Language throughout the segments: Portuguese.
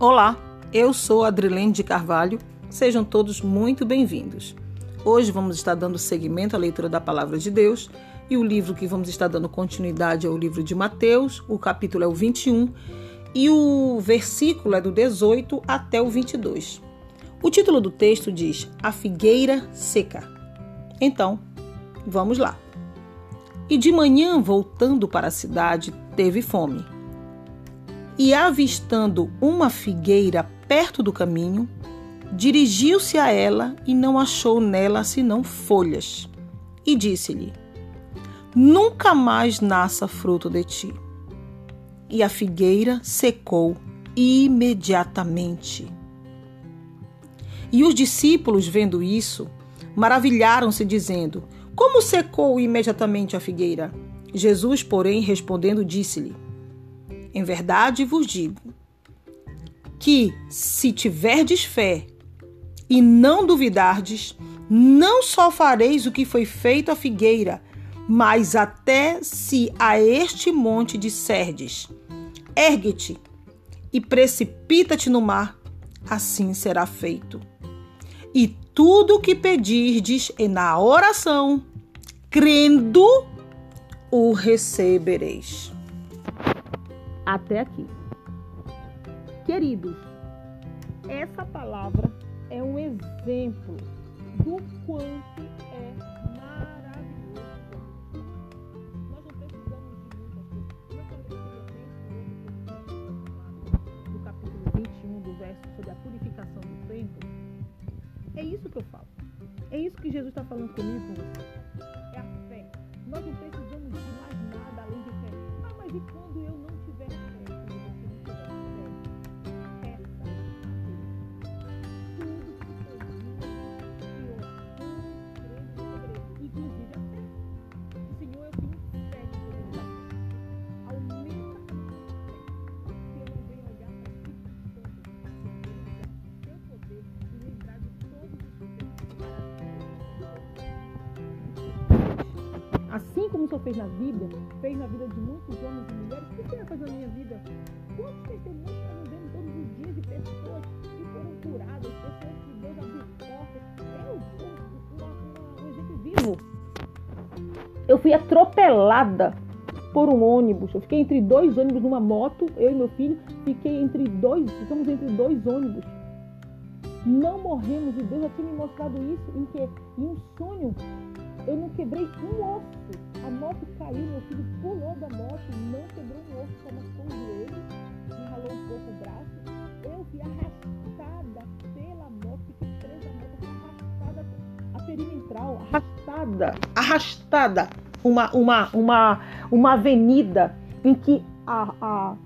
Olá, eu sou Adrilene de Carvalho. Sejam todos muito bem-vindos. Hoje vamos estar dando seguimento à leitura da Palavra de Deus e o livro que vamos estar dando continuidade é o livro de Mateus, o capítulo é o 21 e o versículo é do 18 até o 22. O título do texto diz A Figueira Seca. Então, vamos lá. E de manhã, voltando para a cidade, teve fome e, avistando uma figueira perto do caminho, dirigiu-se a ela e não achou nela senão folhas. E disse-lhe: Nunca mais nasça fruto de ti. E a figueira secou imediatamente. E os discípulos, vendo isso, maravilharam-se, dizendo: Como secou imediatamente a figueira? Jesus, porém, respondendo, disse-lhe: em verdade vos digo que, se tiverdes fé e não duvidardes, não só fareis o que foi feito à figueira, mas até se a este monte disserdes: ergue-te e precipita-te no mar, assim será feito. E tudo o que pedirdes e na oração, crendo, o recebereis até aqui. Queridos, essa palavra é um exemplo do quanto é maravilhoso. Coisa. No capítulo 21 do verso sobre a purificação do templo, é isso que eu falo. É isso que Jesus está falando comigo com. Assim como o Senhor fez na Bíblia, fez na vida de muitos homens e mulheres, o que vai fazer na minha vida? Quantos testemunhos nós vemos todos os dias de pessoas que foram curadas, pessoas que Deus abriu portas? Eu sou um exemplo vivo. Eu fui atropelada por um ônibus. Eu fiquei entre dois ônibus numa moto, eu e meu filho, fiquei entre dois, ficamos entre dois ônibus. Não morremos e Deus já tinha me mostrado isso em que em um sonho eu não quebrei um osso. A moto caiu, meu filho pulou da moto, não quebrou um osso, só machucou o joelho, me ralou um pouco o braço. Eu fui arrastada pela moto, fiquei presa na moto, arrastada a perimetral, arrastada, arrastada. Uma, uma, uma, uma avenida em que a, a,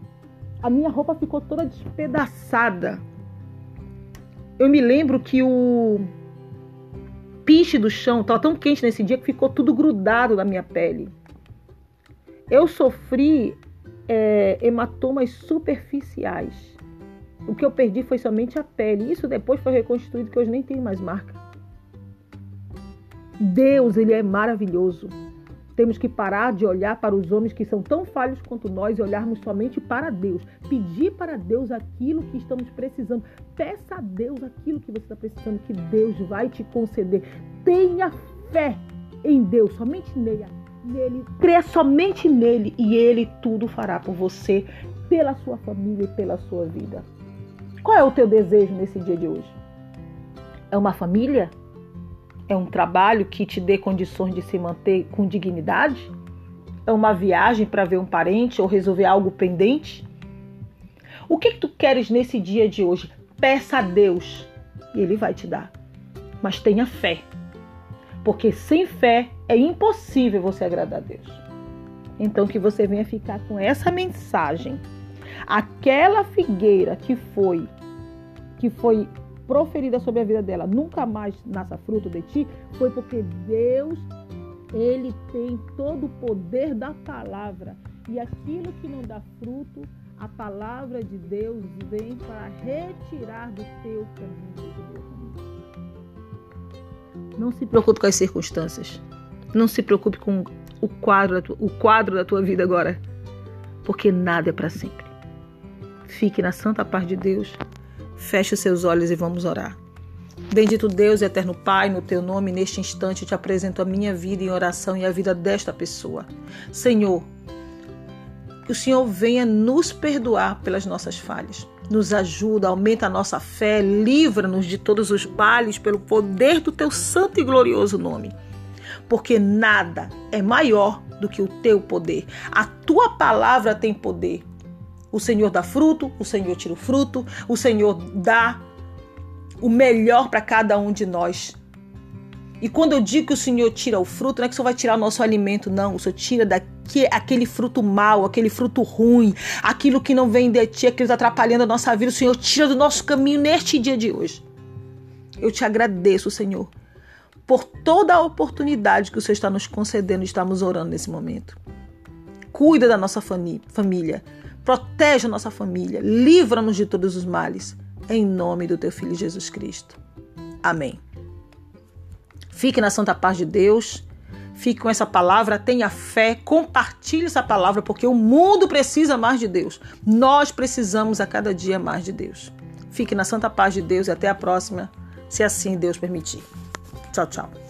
a minha roupa ficou toda despedaçada. Eu me lembro que o piche do chão, estava tão quente nesse dia que ficou tudo grudado na minha pele. Eu sofri é, hematomas superficiais. O que eu perdi foi somente a pele. Isso depois foi reconstruído, que hoje nem tem mais marca. Deus, ele é maravilhoso. Temos que parar de olhar para os homens que são tão falhos quanto nós e olharmos somente para Deus. Pedir para Deus aquilo que estamos precisando. Peça a Deus aquilo que você está precisando, que Deus vai te conceder. Tenha fé em Deus, somente nele. nele. Creia somente nele e ele tudo fará por você, pela sua família e pela sua vida. Qual é o teu desejo nesse dia de hoje? É uma família? É um trabalho que te dê condições de se manter com dignidade? É uma viagem para ver um parente ou resolver algo pendente? O que, que tu queres nesse dia de hoje? Peça a Deus e Ele vai te dar. Mas tenha fé, porque sem fé é impossível você agradar a Deus. Então que você venha ficar com essa mensagem. Aquela figueira que foi que foi proferida sobre a vida dela, nunca mais nasça fruto de ti, foi porque Deus, ele tem todo o poder da palavra. E aquilo que não dá fruto, a palavra de Deus vem para retirar do teu caminho. Não se preocupe com as circunstâncias. Não se preocupe com o quadro, o quadro da tua vida agora, porque nada é para sempre. Fique na santa paz de Deus Feche os seus olhos e vamos orar. Bendito Deus, eterno Pai, no teu nome, neste instante te apresento a minha vida em oração e a vida desta pessoa. Senhor, que o Senhor venha nos perdoar pelas nossas falhas. Nos ajuda, aumenta a nossa fé, livra-nos de todos os males pelo poder do teu santo e glorioso nome. Porque nada é maior do que o teu poder. A tua palavra tem poder. O Senhor dá fruto, o Senhor tira o fruto, o Senhor dá o melhor para cada um de nós. E quando eu digo que o Senhor tira o fruto, não é que o Senhor vai tirar o nosso alimento, não. O Senhor tira daqui aquele fruto mal, aquele fruto ruim, aquilo que não vem de ti, aquilo que está atrapalhando a nossa vida. O Senhor tira do nosso caminho neste dia de hoje. Eu te agradeço, Senhor, por toda a oportunidade que o Senhor está nos concedendo e estamos orando nesse momento. Cuida da nossa família, protege a nossa família, livra-nos de todos os males em nome do teu filho Jesus Cristo. Amém. Fique na santa paz de Deus. Fique com essa palavra, tenha fé, compartilhe essa palavra, porque o mundo precisa mais de Deus. Nós precisamos a cada dia mais de Deus. Fique na santa paz de Deus e até a próxima, se assim Deus permitir. Tchau, tchau.